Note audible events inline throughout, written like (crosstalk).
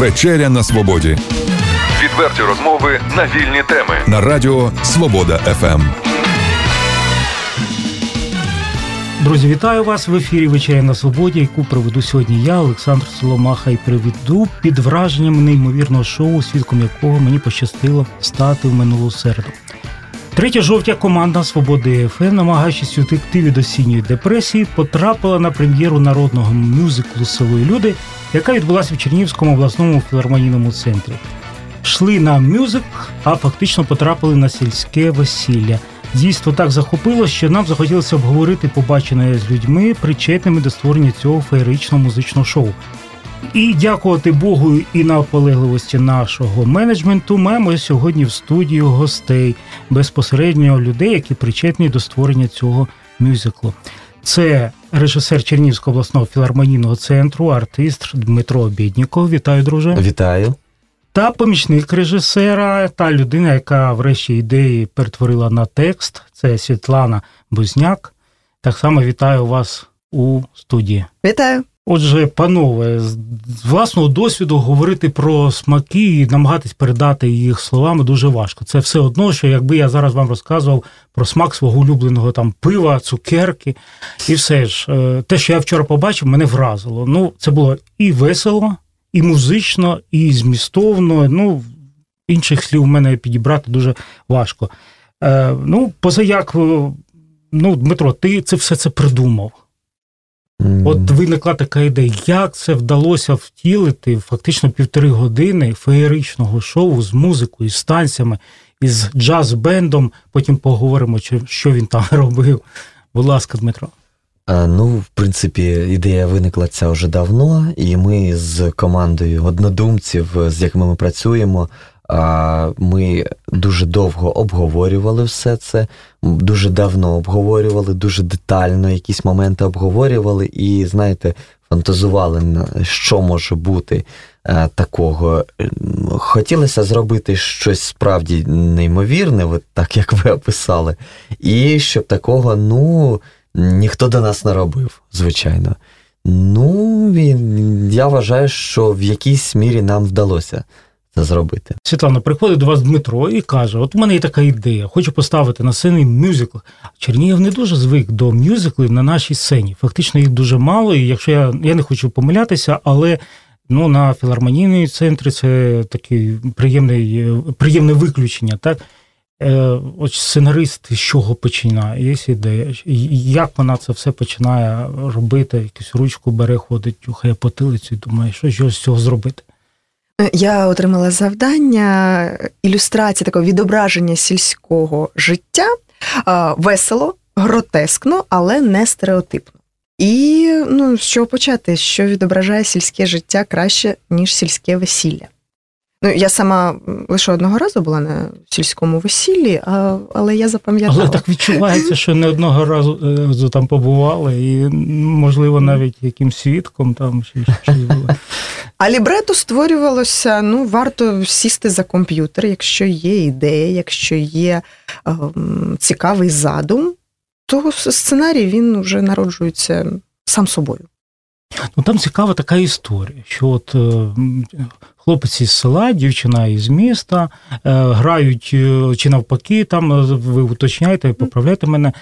Вечеря на свободі. Відверті розмови на вільні теми. На радіо Свобода ФМ. Друзі, вітаю вас в ефірі Вечеря на Свободі, яку проведу сьогодні я, Олександр Соломаха, і приведу під враженням неймовірного шоу, свідком якого мені пощастило стати в минулу середу. 3 жовтня команда Свободи ФМ, намагаючись утекти від осінньої депресії, потрапила на прем'єру народного мюзиклу Село люди, яка відбулася в Чернігівському обласному філармонійному центрі. Шли на мюзик, а фактично потрапили на сільське весілля. Дійство так захопило, що нам захотілося обговорити побачене з людьми, причетними до створення цього феєричного музичного шоу. І дякувати Богу і на наполегливості нашого менеджменту. Маємо сьогодні в студію гостей безпосередньо людей, які причетні до створення цього мюзиклу. Це режисер Чернігівського обласного філармонійного центру, артист Дмитро Бідніков. Вітаю, друже. Вітаю. Та помічник режисера, та людина, яка врешті ідеї перетворила на текст. Це Світлана Бузняк. Так само вітаю вас у студії. Вітаю. Отже, панове, з власного досвіду говорити про смаки і намагатись передати їх словами дуже важко. Це все одно, що якби я зараз вам розказував про смак свого улюбленого там пива, цукерки, і все ж е, те, що я вчора побачив, мене вразило. Ну, це було і весело, і музично, і змістовно. Ну, інших слів в мене підібрати дуже важко. Е, Ну, позаяк, е, ну, Дмитро, ти це все це придумав. От виникла така ідея, як це вдалося втілити фактично півтори години феєричного шоу з музикою, з танцями, із джаз-бендом. Потім поговоримо, що він там (laughs) робив. Будь ласка, Дмитро. А, ну, в принципі, ідея виникла ця вже давно, і ми з командою однодумців, з якими ми працюємо, ми дуже довго обговорювали все це, дуже давно обговорювали, дуже детально якісь моменти обговорювали і, знаєте, фантазували, що може бути е, такого. Хотілося зробити щось справді неймовірне, от так як ви описали, і щоб такого, ну, ніхто до нас не робив, звичайно. Ну, я вважаю, що в якійсь мірі нам вдалося це зробити. Світлана, приходить до вас Дмитро і каже: От у мене є така ідея, хочу поставити на сцені мюзикл. Чернігів не дуже звик до мюзиклів на нашій сцені. Фактично їх дуже мало, і якщо я я не хочу помилятися, але ну, на філармонійній центрі це таке приємне, приємне виключення. так? Е, от сценарист з чого починає, є ідея, як вона це все починає робити, якусь ручку бере, ходить, тюхає потилицю і думає, що ж з цього зробити. Я отримала завдання ілюстрації такого відображення сільського життя весело, гротескно, але не стереотипно. І ну, з чого почати, що відображає сільське життя краще, ніж сільське весілля. Ну, я сама лише одного разу була на сільському весіллі, а, але я запам'ятала. Але так відчувається, що не одного разу е, там побували, і, можливо, навіть яким свідком там чи щось було. (laughs) А лібрето створювалося, ну, варто сісти за комп'ютер, якщо є ідея, якщо є е, цікавий задум, то сценарій він вже народжується сам собою. Ну там цікава така історія, що от е, хлопець із села, дівчина із міста е, грають е, чи навпаки, там ви уточняєте, поправляєте мене,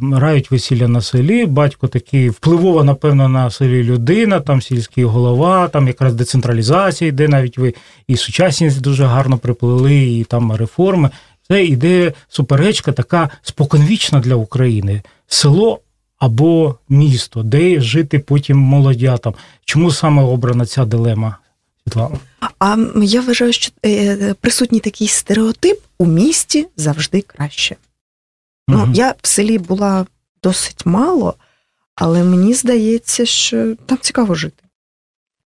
грають весілля на селі. Батько такий впливова, напевно, на селі людина, там сільський голова, там якраз децентралізація йде, навіть ви і сучасність дуже гарно приплили, і там реформи. Це іде суперечка така споконвічна для України. Село або місто, де жити потім молодятам. Чому саме обрана ця дилема? Світлана? А я вважаю, що е, присутній такий стереотип у місті завжди краще. Угу. Ну, Я в селі була досить мало, але мені здається, що там цікаво жити.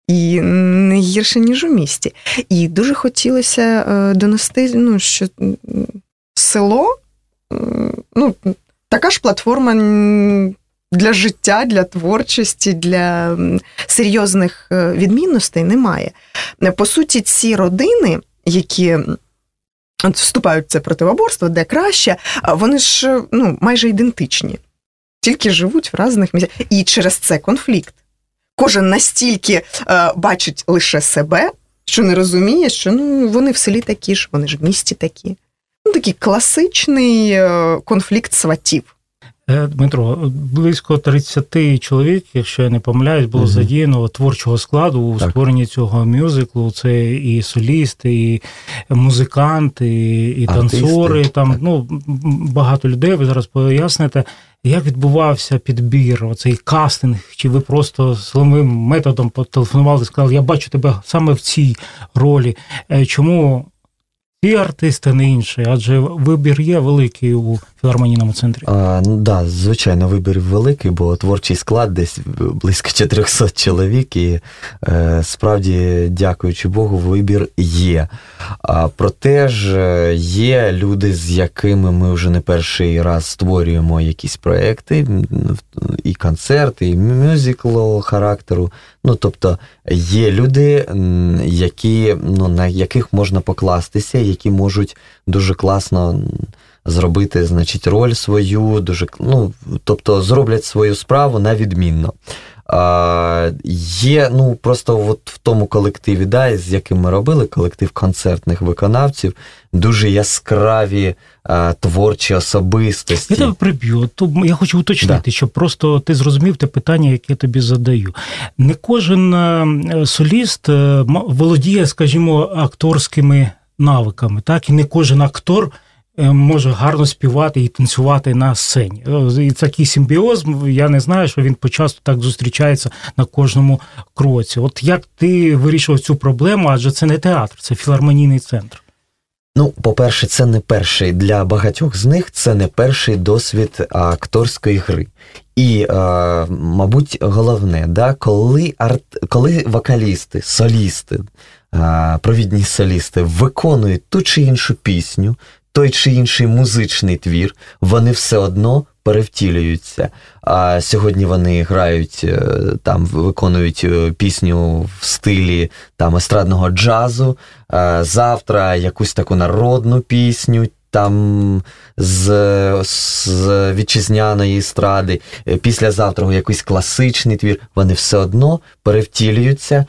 І не гірше, ніж у місті. І дуже хотілося е, донести, ну, що село ну, така ж платформа для життя, для творчості, для серйозних е, відмінностей немає. По суті, ці родини, які вступають в це противоборство, де краще, вони ж ну, майже ідентичні, тільки живуть в різних місцях. І через це конфлікт. кожен настільки е, бачить лише себе, що не розуміє, що ну вони в селі такі ж, вони ж в місті такі. Ну, такий класичний е, конфлікт сватів. Е, Дмитро, близько 30 чоловік, якщо я не помиляюсь, було Мгм. задіяно творчого складу у Так. створенні цього мюзиклу. Це і солісти, і музиканти, і Артисти, танцори. Там так. ну багато людей. Ви зараз поясните, як відбувався підбір, оцей кастинг? Чи ви просто силовим методом потелефонували і сказали, я бачу тебе саме в цій ролі? Е, Чому ці артисти, не інші? Адже вибір є великий у філармонійному центрі. А, ну да, звичайно, вибір великий, бо творчий склад десь близько 400 чоловік, і е, справді, дякуючи Богу, вибір є. А, проте ж е, є люди, з якими ми вже не перший раз створюємо якісь проекти, і концерти, і мюзикл характеру. Ну, тобто є люди, які, ну, на яких можна покластися, які можуть дуже класно зробити, значить, роль свою, дуже ну, тобто зроблять свою справу на відмінно. А, є, ну просто от в тому колективі, да, з яким ми робили, колектив концертних виконавців, дуже яскраві а, творчі особистості. Я тебе приб'ю. То я хочу уточнити, щоб просто ти зрозумів те питання, яке я тобі задаю. Не кожен е, соліст е, володіє, скажімо, акторськими навиками, так і не кожен актор. Е, Може гарно співати і танцювати на сцені. Е, І такий симбіоз, я не знаю, що він почасто так зустрічається на кожному кроці. От як ти вирішив цю проблему, адже це не театр, це філармонійний центр. Ну, по-перше, це не перший для багатьох з них це не перший досвід акторської гри. І, е, мабуть, головне, да, коли, арт, коли вокалісти, солісти, е, провідні солісти виконують ту чи іншу пісню, той чи інший музичний твір, вони все одно перевтілюються. А сьогодні вони грають е, там, виконують е, пісню в стилі там естрадного джазу. е, Завтра якусь таку народну пісню. Там з, з вітчизняної естради, е, післязавтра якийсь класичний твір, вони все одно перевтілюються,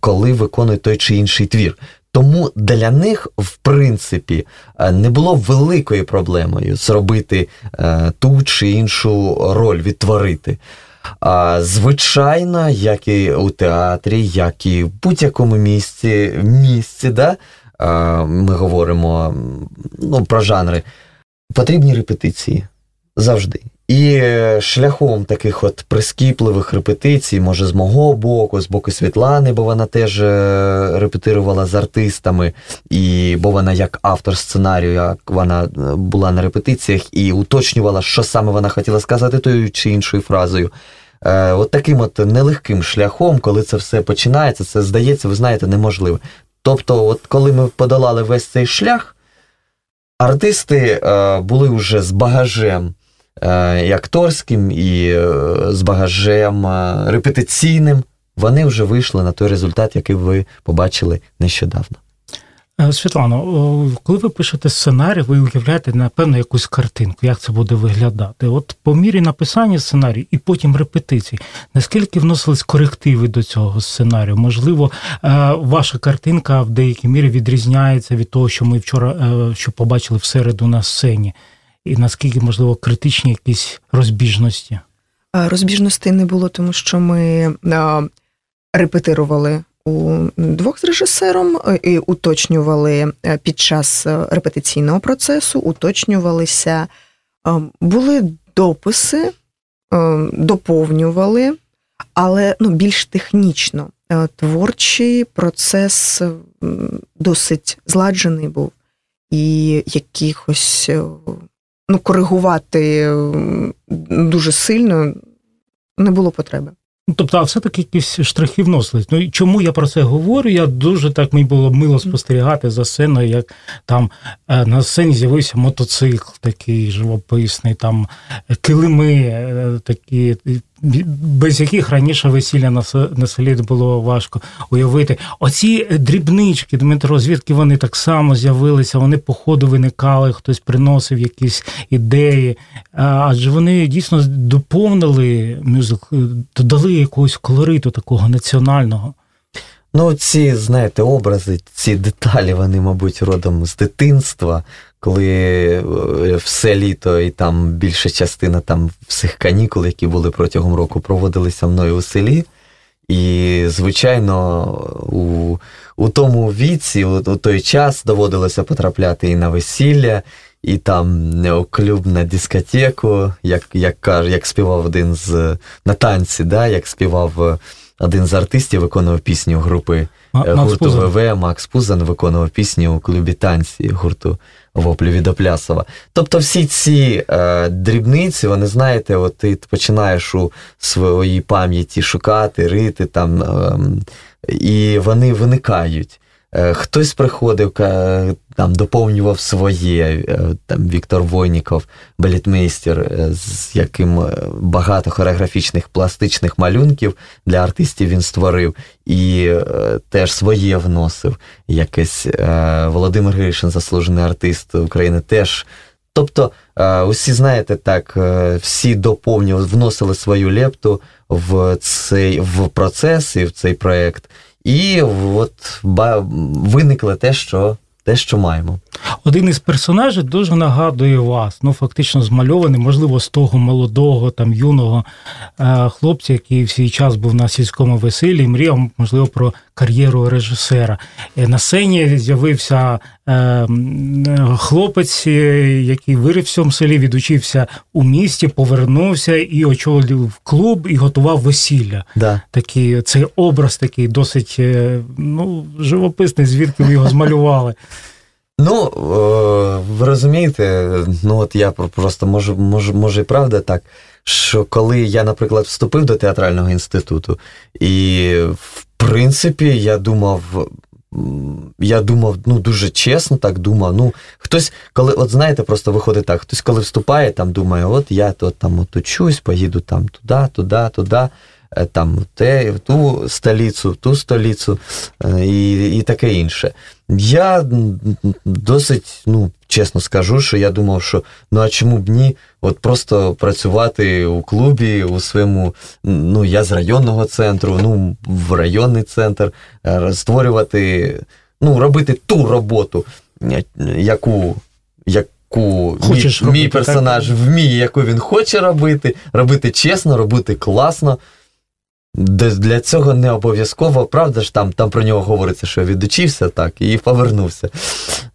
коли виконують той чи інший твір. Тому для них, в принципі, е, не було великою проблемою зробити е, ту чи іншу роль, відтворити. А, звичайно, як і у театрі, як і в будь-якому місці, місці, да, а, ми говоримо ну, про жанри, потрібні репетиції завжди. І е, шляхом таких от прискіпливих репетицій, може, з мого боку, з боку Світлани, бо вона теж е, репетирувала з артистами, і бо вона як автор сценарію, як вона е, була на репетиціях і уточнювала, що саме вона хотіла сказати тою чи іншою фразою. Е, от таким от нелегким шляхом, коли це все починається, це здається, ви знаєте, неможливо. Тобто, от коли ми подолали весь цей шлях, артисти е, були вже з багажем і акторським, і е, з багажем е, репетиційним. Вони вже вийшли на той результат, який ви побачили нещодавно. Е, Світлано, коли ви пишете сценарій, ви уявляєте, напевно, якусь картинку, як це буде виглядати. От по мірі написання сценарію і потім репетицій, наскільки вносились корективи до цього сценарію? Можливо, е, ваша картинка в деякій мірі відрізняється від того, що ми вчора е, що побачили в середу на сцені, і наскільки, можливо, критичні якісь розбіжності? Е, Розбіжностей не було, тому що ми е, репетирували у двох з режисером е, і уточнювали під час репетиційного процесу, уточнювалися, були дописи, доповнювали, але ну, більш технічно. Творчий процес досить зладжений був, і якихось ну, коригувати дуже сильно не було потреби. Ну, Тобто, а все-таки якісь штрихи вносились. Ну і чому я про це говорю? Я дуже так мені було мило спостерігати за сценою, як там е, на сцені з'явився мотоцикл такий живописний, там е, килими е, такі, без яких раніше весілля на селі було важко уявити. Оці дрібнички, Дмитро, звідки вони так само з'явилися, вони по ходу виникали, хтось приносив якісь ідеї, адже вони дійсно доповнили мюзикл, додали якогось колориту такого національного. Ну, ці, знаєте, образи, ці деталі, вони, мабуть, родом з дитинства, коли е, все літо і там більша частина там всіх канікул, які були протягом року, проводилися мною у селі. І, звичайно, у у тому віці, у, у той час доводилося потрапляти і на весілля, і там клуб на дискотеку, як як, як, співав один з на танці, да, як співав один з артистів, виконував пісню групи М- гурту ВВ Макс Пузан виконував пісню у клубі танці гурту воплю від Оплясова. Тобто всі ці е, дрібниці, вони знаєте, от ти починаєш у своїй пам'яті шукати, рити там, е, і вони виникають. Е, хтось приходив, там доповнював своє, е, там Віктор Войніков, балетмейстер, е, з яким багато хореографічних пластичних малюнків для артистів він створив і теж своє вносив. Якесь Володимир Гришин, заслужений артист України, теж. Тобто, усі, знаєте, так, всі доповнювали, вносили свою лепту в цей в процес і в цей проєкт. І от виникло те, що те, що маємо. Один із персонажів дуже нагадує вас, ну фактично змальований, можливо, з того молодого, там юного е, хлопця, який в свій час був на сільському весіллі, і мріяв, можливо, про кар'єру режисера. Е, на сцені з'явився е, хлопець, який вирив в цьому селі, відучився у місті, повернувся і очолив клуб і готував весілля. Да. Такий цей образ такий досить ну, живописний, звідки ви його змалювали. (laughs) Ну, ви розумієте, ну от я просто можу, може, може і правда так, що коли я, наприклад, вступив до театрального інституту, і в принципі я думав. Я думав, ну дуже чесно, так думав. Ну, хтось, коли, от знаєте, просто виходить так, хтось, коли вступає, там думає, от я то там оточусь, поїду там туди, туди, туди. Е, там те, в ту столицю, в ту столицю е, і і таке інше. Я досить, ну, чесно скажу, що я думав, що ну а чому б ні? От просто працювати у клубі, у своєму, ну, я з районного центру, ну, в районний центр, е, створювати, ну, робити ту роботу, яку. яку Хочеш мій, робити, мій персонаж так? вміє, яку він хоче робити, робити чесно, робити класно. Для цього не обов'язково, правда ж, там там про нього говориться, що відучився так і повернувся.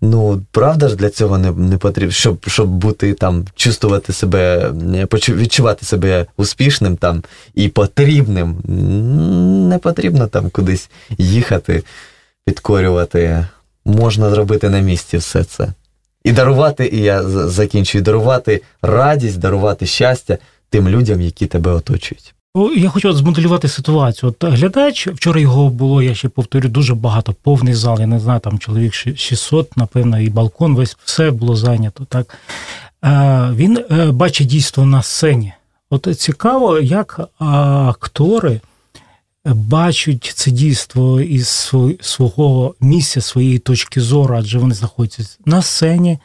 Ну, правда ж, для цього не не потрібно, щоб щоб бути там, чувствувати себе, відчувати себе успішним там і потрібним. Не потрібно там кудись їхати, підкорювати. Можна зробити на місці все це. І дарувати, і я закінчую, дарувати радість, дарувати щастя тим людям, які тебе оточують. Я хочу змоделювати ситуацію. От глядач, вчора його було, я ще повторю, дуже багато, повний зал, я не знаю, там чоловік 600, напевно, і балкон, весь все було зайнято. Так Він е, бачить дійство на сцені. От цікаво, як актори бачать це дійство із свого місця, своєї точки зору, адже вони знаходяться на сцені,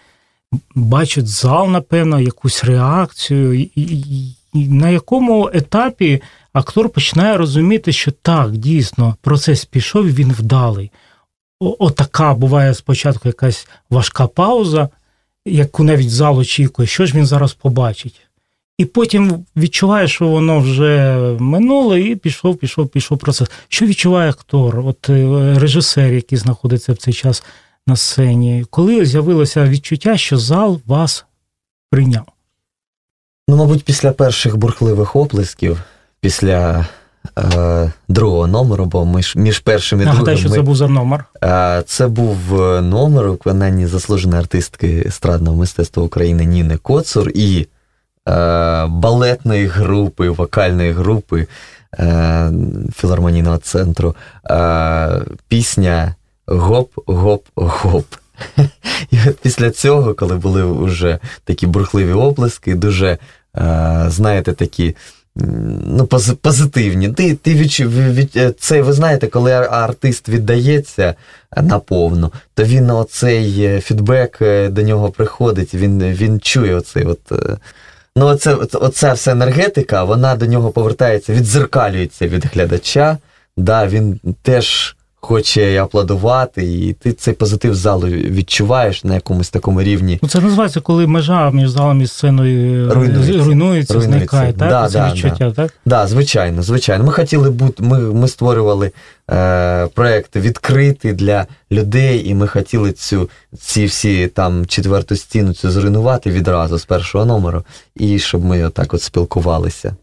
бачать зал, напевно, якусь реакцію. На якому етапі актор починає розуміти, що так, дійсно, процес пішов, він вдалий. Отака буває спочатку якась важка пауза, яку навіть зал очікує, що ж він зараз побачить. І потім відчуває, що воно вже минуло, і пішов, пішов, пішов процес. Що відчуває актор, от е, режисер, який знаходиться в цей час на сцені, коли з'явилося відчуття, що зал вас прийняв? Ну, мабуть, після перших бурхливих оплесків, після е, другого номеру, бо ми ж між першим і Нагадай, другим... що ми, це був за номер? Е, це був е, номер у виконанні заслуженої артистки естрадного мистецтва України Ніни Коцур і е, балетної групи, вокальної групи е, філармонійного центру. Е, пісня Гоп-гоп-гоп. (laughs) І от після цього, коли були вже такі бурхливі оплески, дуже знаєте, такі ну, позитивні. Ти, ти від, е, це, ви знаєте, коли артист віддається наповну, то він оцей е, фідбек е, до нього приходить, він, він чує оцей от. е, Ну, оце, оця вся енергетика, вона до нього повертається, відзеркалюється від глядача. Да, він теж хоче і аплодувати, і ти цей позитив залу відчуваєш на якомусь такому рівні. Ну, це називається, коли межа між залом і сценою Руйнується. руйнується, Руйнується. зникає, так? Да, Це да, відчуття, так? Да, звичайно, звичайно. Ми хотіли бути, ми, ми створювали е, проект відкритий для людей, і ми хотіли цю ці всі там четверту стіну цю зруйнувати відразу з першого номеру, і щоб ми отак от спілкувалися.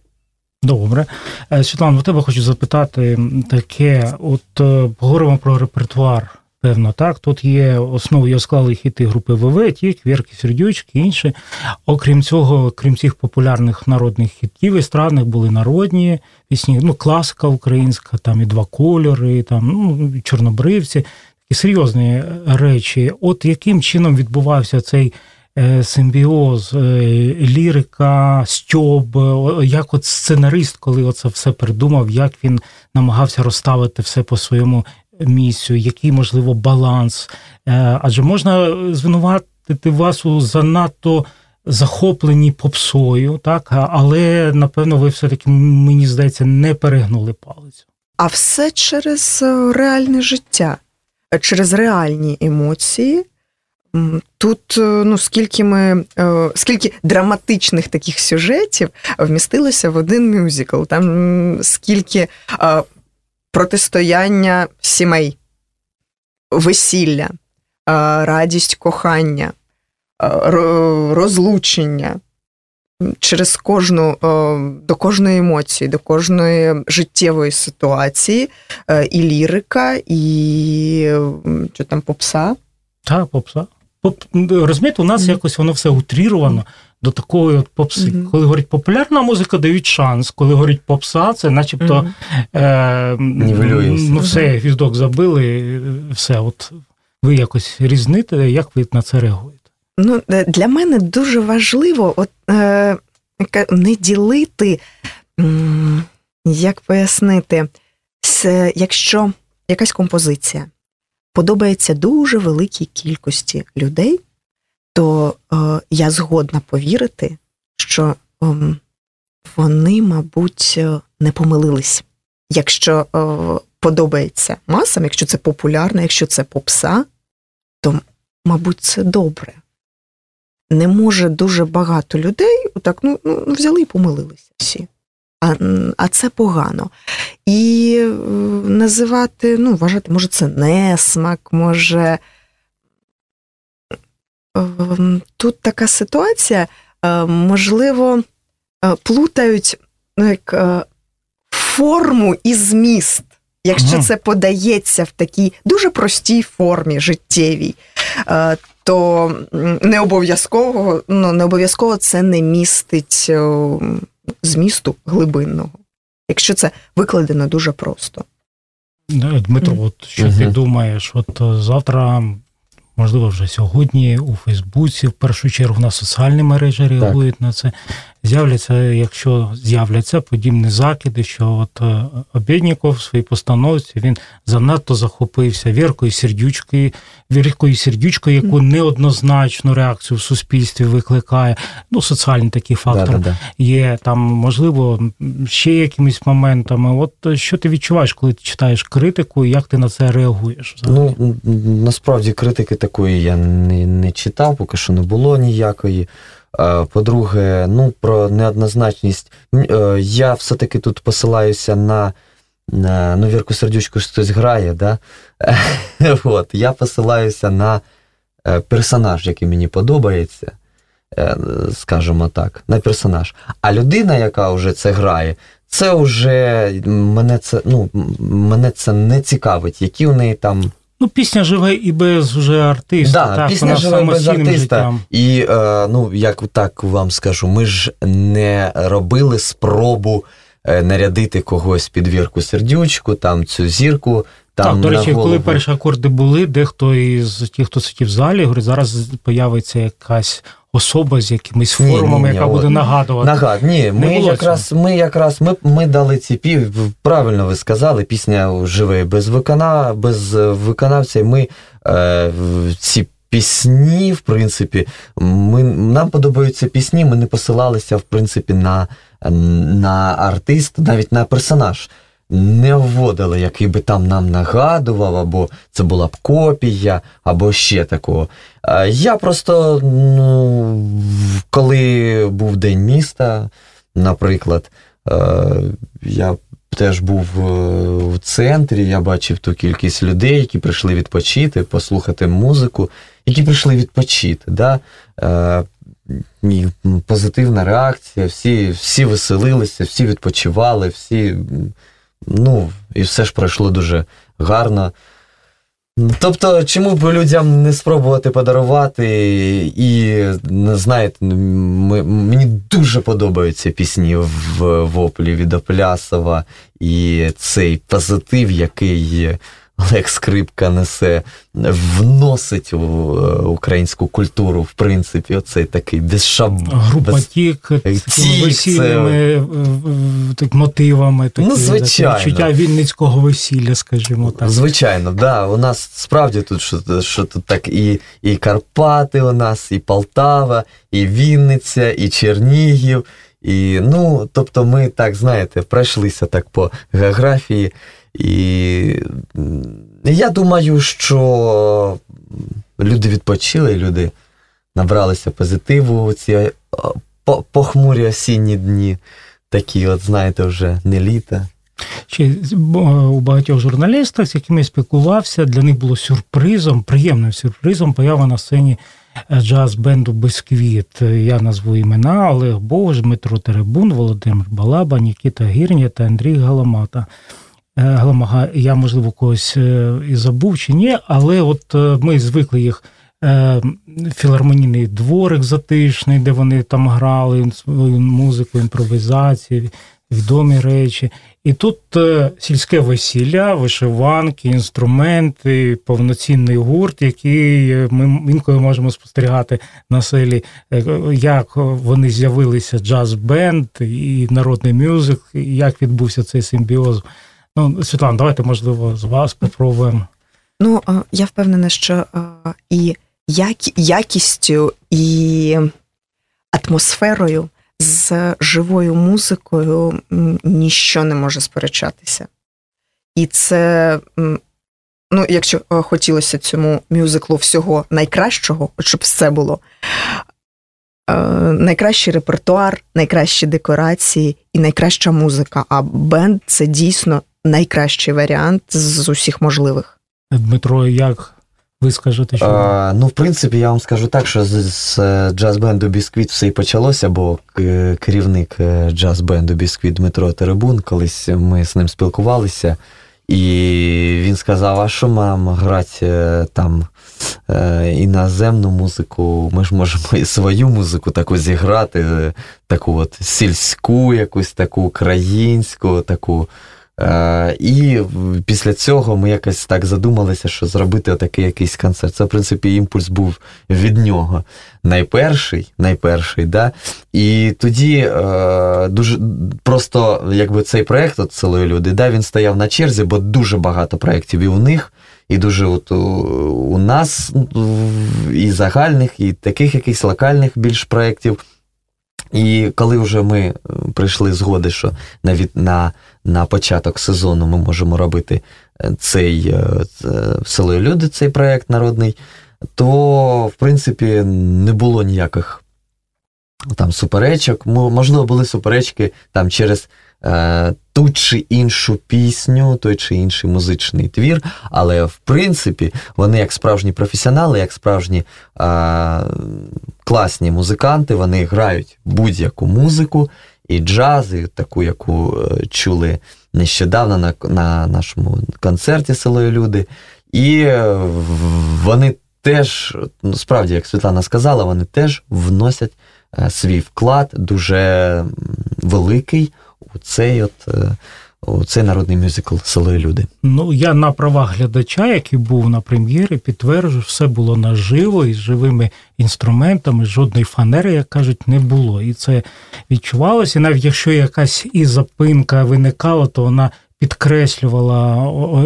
Добре. Е, Світлана, у тебе хочу запитати таке: от е, поговоримо про репертуар. Певно, так. Тут є основою склали хіти групи ВВ, Тік, Вірки, Сердючки, інші. Окрім цього, крім цих популярних народних хітів, естрадних були народні пісні, ну, класика українська, там і два кольори, там, ну, чорнобривці, такі серйозні речі. От яким чином відбувався цей е, симбіоз, е, лірика, стьоб, е, як от сценарист, коли оце все придумав, як він намагався розставити все по своєму місцю, який, можливо, баланс. Е, Адже можна звинуватити вас у занадто захопленні попсою, так? Але, напевно, ви все-таки, мені здається, не перегнули палицю. А все через е, реальне життя, е, через реальні емоції. Тут е, ну скільки ми е, скільки драматичних таких сюжетів вмістилося в один мюзикл. Там скільки е, протистояння сімей, весілля, радість кохання, розлучення. Через кожну до кожної емоції, до кожної життєвої ситуації і лірика, і що там попса. Так, попса. Поп... Розумієте, у нас Мгм. якось воно все утріровано до такої от попси. Мгм. Коли говорять популярна музика, дають шанс. Коли говорять попса, це начебто Мгм. е, ну, все, гвіздок забили, все. От ви якось різните, як ви на це реагуєте? Ну, е, для мене дуже важливо от, е, не ділити, як пояснити, якщо якась композиція подобається дуже великій кількості людей, то е, я згодна повірити, що ем, вони, мабуть, е, не помилились. Якщо е, подобається масам, якщо це популярно, якщо це попса, то, мабуть, це добре не може дуже багато людей, так ну, ну взяли і помилилися всі. А, а це погано. І е, називати, ну, вважати, може, це несмак, може. Ем, Тут така ситуація, е, можливо, е, плутають ну, як, форму і зміст. Якщо це подається в такій дуже простій формі життєвій, то не обов'язково, ну, не обов'язково це не містить е, змісту глибинного. Якщо це викладено дуже просто. Дмитро, от що ти думаєш? От е, завтра, можливо, вже сьогодні у Фейсбуці, в першу чергу на соціальні мережі реагують на це. З'являться, якщо з'являться подібні закиди, що от е, Обєдніков в своїй постановці він занадто захопився Віркою Сердючкою, Віркою Сердючкою, яку неоднозначну реакцію в суспільстві викликає. Ну, соціальні такі фактори Да-да-да. є там, можливо, ще якимись моментами. От е, що ти відчуваєш, коли ти читаєш критику, і як ти на це реагуєш? взагалі? Ну, насправді критики такої я не, не читав, поки що не було ніякої. Е, По-друге, ну про неоднозначність. Е, Я все-таки тут посилаюся на, ну, Вірку Сердючку, хтось грає, да? (laughs) От, я посилаюся на е, персонаж, який мені подобається, скажімо так, на персонаж. А людина, яка вже це грає, це вже мене це, ну, мене це не цікавить, які у неї там Ну, пісня живе і без вже артиста. Да, так, пісня живе без артиста. життям. І е, ну, як так вам скажу, ми ж не робили спробу е, нарядити когось під вірку сердючку, там цю зірку Там так, до речі, голову. коли перші акорди були, дехто із тих, хто сидів в залі, говорить, зараз появиться якась особа з якимись формами, ні, ні, яка от буде нагадувати. Нагад, ні, ми якраз, ми якраз ми, ми дали ці пів, правильно ви сказали, пісня живе без викона, без виконавця. і Ми е, ці пісні, в принципі, ми, нам подобаються пісні, ми не посилалися, в принципі, на, на артиста, навіть на персонаж. Не вводили, який би там нам нагадував, або це була б копія, або ще такого. Е, Я просто, ну, коли був День міста, наприклад, е, я теж був е, в центрі, я бачив ту кількість людей, які прийшли відпочити, послухати музику, які прийшли відпочити. Да? Е, і позитивна реакція, всі, всі веселилися, всі відпочивали, всі. Ну, і все ж пройшло дуже гарно. Тобто, чому б людям не спробувати подарувати? І знаєте, мені дуже подобаються пісні в воплі від Оплясова і цей позитив, який Олег Скрипка несе, вносить у е, українську культуру, в принципі, оцей такий безшаб... Група без... тік весільними е, е, так, мотивами, такі, Ну, звичайно. таке відчуття вінницького весілля, скажімо так. Звичайно, да. У нас справді тут що, що тут так і, і Карпати у нас, і Полтава, і Вінниця, і Чернігів. І, ну, тобто ми так, знаєте, пройшлися так по географії. І я думаю, що люди відпочили, люди набралися позитиву у ці е, похмурі осінні дні, такі, от, знаєте, вже не літа. Бо, у багатьох журналістів, з якими я спілкувався, для них було сюрпризом, приємним сюрпризом поява на сцені е, джаз-бенду Бисквіт. Я назву імена Олег Богуш, Дмитро Теребун, Володимир Балаба, Нікіта Гірня та Андрій Галамата. Е, Галамага, я, можливо, когось е, і забув чи ні, але от е, ми звикли їх. Філармонійний дворик затишний, де вони там грали свою музику, імпровізації, відомі речі. І тут сільське весілля, вишиванки, інструменти, повноцінний гурт, який ми інколи можемо спостерігати на селі, як вони з'явилися джаз-бенд і народний мюзик, як відбувся цей симбіоз. Ну, Світлана, давайте, можливо, з вас попробуємо. Ну, я впевнена, що і якістю, і атмосферою з живою музикою ніщо не може сперечатися. І це, ну, якщо хотілося цьому мюзиклу всього найкращого, от щоб все було. Найкращий репертуар, найкращі декорації і найкраща музика. А бенд це дійсно найкращий варіант з усіх можливих. Дмитро, як ви скажете, що А, ну, в принципі, я вам скажу так, що з, з е, джаз-бенду Бісквіт все і почалося, бо керівник е, джаз-бенду Бісквіт Дмитро Теребун, колись ми з ним спілкувалися, і він сказав: а що нам грати е, там іноземну музику? Ми ж можемо і свою музику таку зіграти, таку от сільську, якусь таку українську, таку. Е, і після цього ми якось так задумалися, що зробити отакий якийсь концерт. Це, в принципі, імпульс був від нього. Найперший, найперший, да. І тоді е, дуже просто якби цей проєкт от «Село люди, да, він стояв на черзі, бо дуже багато проєктів і у них, і дуже от у, у нас і загальних, і таких якихось локальних більш проєктів. І коли вже ми прийшли згоди, що на, від, на, на початок сезону ми можемо робити е, цей е, це- село люди, цей проєкт народний, то в принципі не було ніяких там суперечок. Можливо, були суперечки там через е, ту чи іншу пісню, той чи інший музичний твір, але в принципі вони як справжні професіонали, як справжні е, класні музиканти, вони грають будь-яку музику, і джаз, і таку, яку е, чули нещодавно на, на нашому концерті село люди. І е, вони теж, ну, справді, як Світлана сказала, вони теж вносять е, свій вклад дуже великий у цей от, е, цей народний мюзикл Село і люди. Ну, я на правах глядача, який був на прем'єрі, підтверджую, все було наживо із живими інструментами, жодної фанери, як кажуть, не було. І це відчувалося. І навіть якщо якась і запинка виникала, то вона підкреслювала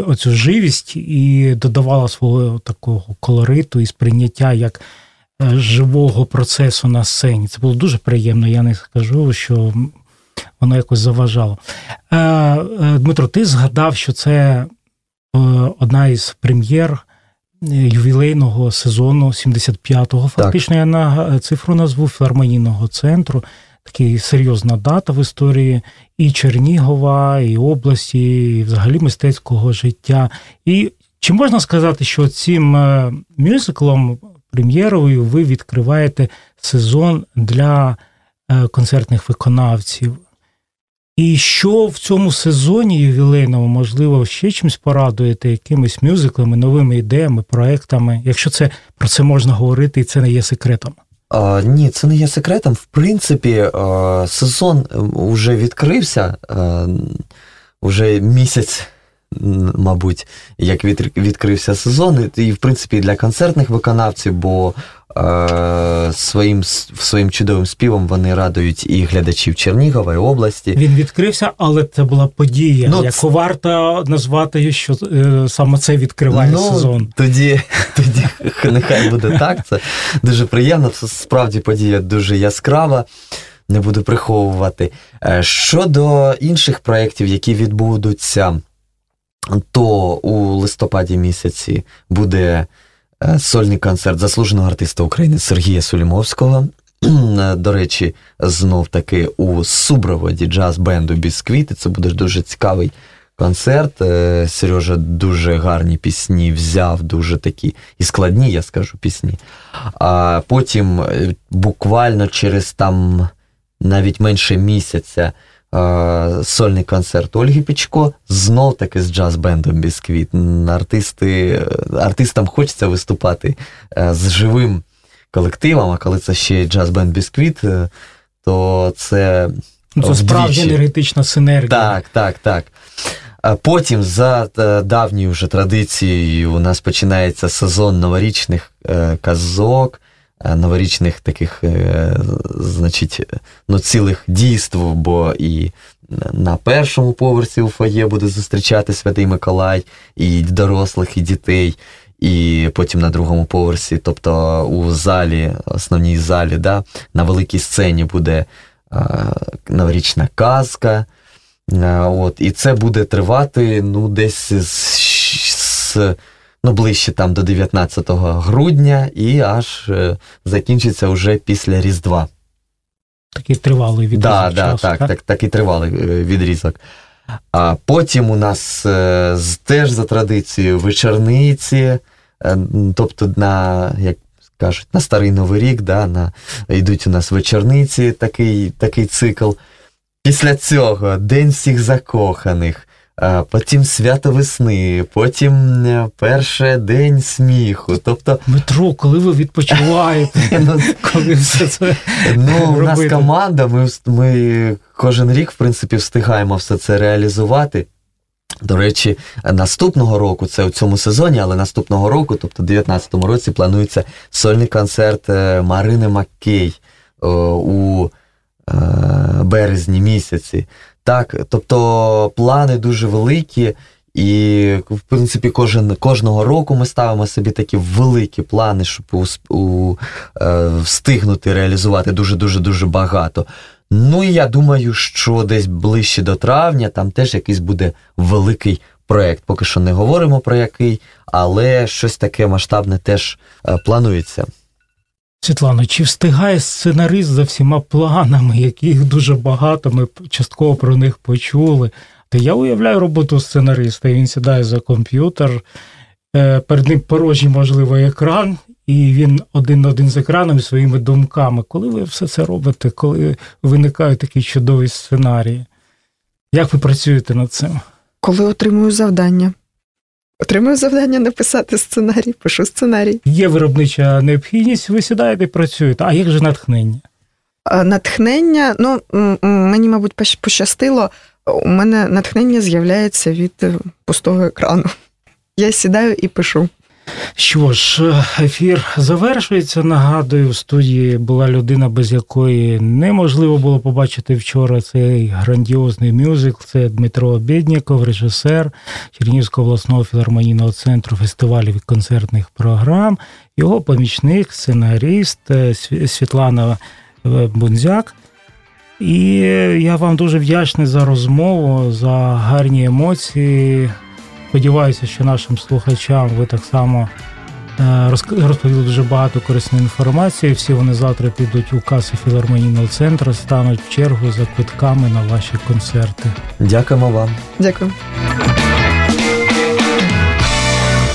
оцю живість і додавала свого такого колориту і сприйняття як е, живого процесу на сцені. Це було дуже приємно. Я не скажу, що воно якось заважало. Е, е, Дмитро, ти згадав, що це одна із прем'єр ювілейного сезону 75-го. Фактично, так. я на цифру назву філармонійного центру такий серйозна дата в історії і Чернігова, і області, і взагалі мистецького життя. І чи можна сказати, що цим е, мюзиклом прем'єровою ви відкриваєте сезон для е, концертних виконавців? І що в цьому сезоні ювілейному, можливо, ще чимось порадуєте, якимись мюзиклами, новими ідеями, проектами, якщо це про це можна говорити і це не є секретом? А, Ні, це не є секретом. В принципі, а, сезон вже відкрився, а, вже місяць, мабуть, як відкрився сезон, і в принципі для концертних виконавців, бо своїм своїм чудовим співом вони радують і глядачів Чернігова і області. Він відкрився, але це була подія, ну, яку варто назвати, що е, саме це відкриває ну, сезон. Тоді (laughs) тоді нехай буде так. Це дуже приємно. Це справді подія дуже яскрава. Не буду приховувати. Е, щодо інших проєктів, які відбудуться, то у листопаді місяці буде Е, сольний концерт заслуженого артиста України Сергія Сулімовського. Е, до речі, знов таки у супроводі джаз-бенду Бісквіти. Це буде дуже цікавий концерт. Е, Сережа дуже гарні пісні взяв, дуже такі і складні, я скажу, пісні. А потім буквально через там навіть менше місяця сольний концерт Ольги Пічко, знов таки з джаз-бендом Бісквіт. Артисти, Артистам хочеться виступати е, з живим колективом, а коли це ще джаз-бенд Бісквіт, е, то це. Ну, це справді енергетична синергія. Так, так, так. Потім, за е, давньою вже традицією, у нас починається сезон новорічних казок. Е, новорічних таких, е, значить, ну, цілих дійств, бо і на першому поверсі у фоє буде зустрічати Святий Миколай, і дорослих, і дітей. І потім на другому поверсі, тобто у залі, основній залі, да, на великій сцені буде е, новорічна казка. А, от, І це буде тривати ну, десь з, з ну, ближче там до 19 грудня і аж е, закінчиться вже після Різдва. Такий тривалий відрізок. Да, да, часу, так, так, так, такий тривалий е, відрізок. А потім у нас е, теж за традицією вечорниці, тобто на, як кажуть, на старий новий рік, да, на, йдуть у нас вечорниці, такий, такий цикл. Після цього День всіх закоханих потім свято весни, потім е, перший день сміху. Тобто, Дмитро, коли ви відпочиваєте? (laughs) Ну, коли все це Ну, у нас команда, ми, ми кожен рік, в принципі, встигаємо все це реалізувати. До речі, наступного року, це у цьому сезоні, але наступного року, тобто в 2019 році, планується сольний концерт е, Марини Маккей у е, березні місяці. Так, тобто плани дуже великі, і, в принципі, кожен, кожного року ми ставимо собі такі великі плани, щоб у, у, е, встигнути реалізувати дуже-дуже дуже багато. Ну і я думаю, що десь ближче до травня там теж якийсь буде великий проєкт. Поки що не говоримо про який, але щось таке масштабне теж е, планується. Світлано, чи встигає сценарист за всіма планами, яких дуже багато, ми частково про них почули. Та я уявляю роботу сценариста, і він сідає за комп'ютер, е, перед ним порожній, можливо, екран, і він один на один з екраном своїми думками. Коли ви все це робите, коли виникають такі чудові сценарії? Як ви працюєте над цим? Коли отримую завдання. Отримую завдання написати сценарій, пишу сценарій. Є виробнича необхідність, ви сідаєте і працюєте. А як же натхнення? Натхнення, ну мені, мабуть, пощастило. у мене натхнення з'являється від е, пустого екрану. Я сідаю і пишу. Що ж, ефір завершується. Нагадую, в студії була людина, без якої неможливо було побачити вчора цей грандіозний мюзикл. Це Дмитро Обєдніков, режисер Чернігівського обласного філармонійного центру фестивалів і концертних програм. Його помічник, сценаріст е, Світлана е, Бунзяк. І я вам дуже вдячний за розмову, за гарні емоції. Сподіваюся, що нашим слухачам ви так само е, розповіли дуже багато корисної інформації. Всі вони завтра підуть у каси філармонійного центру, стануть в чергу за квитками на ваші концерти. Дякуємо вам. Дякую.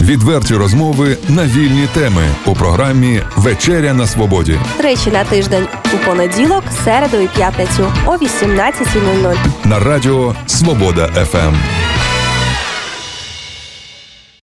Відверті розмови на вільні теми у програмі Вечеря на свободі. Тричі на тиждень у понеділок, середу і п'ятницю о 18.00. на радіо Свобода ФМ.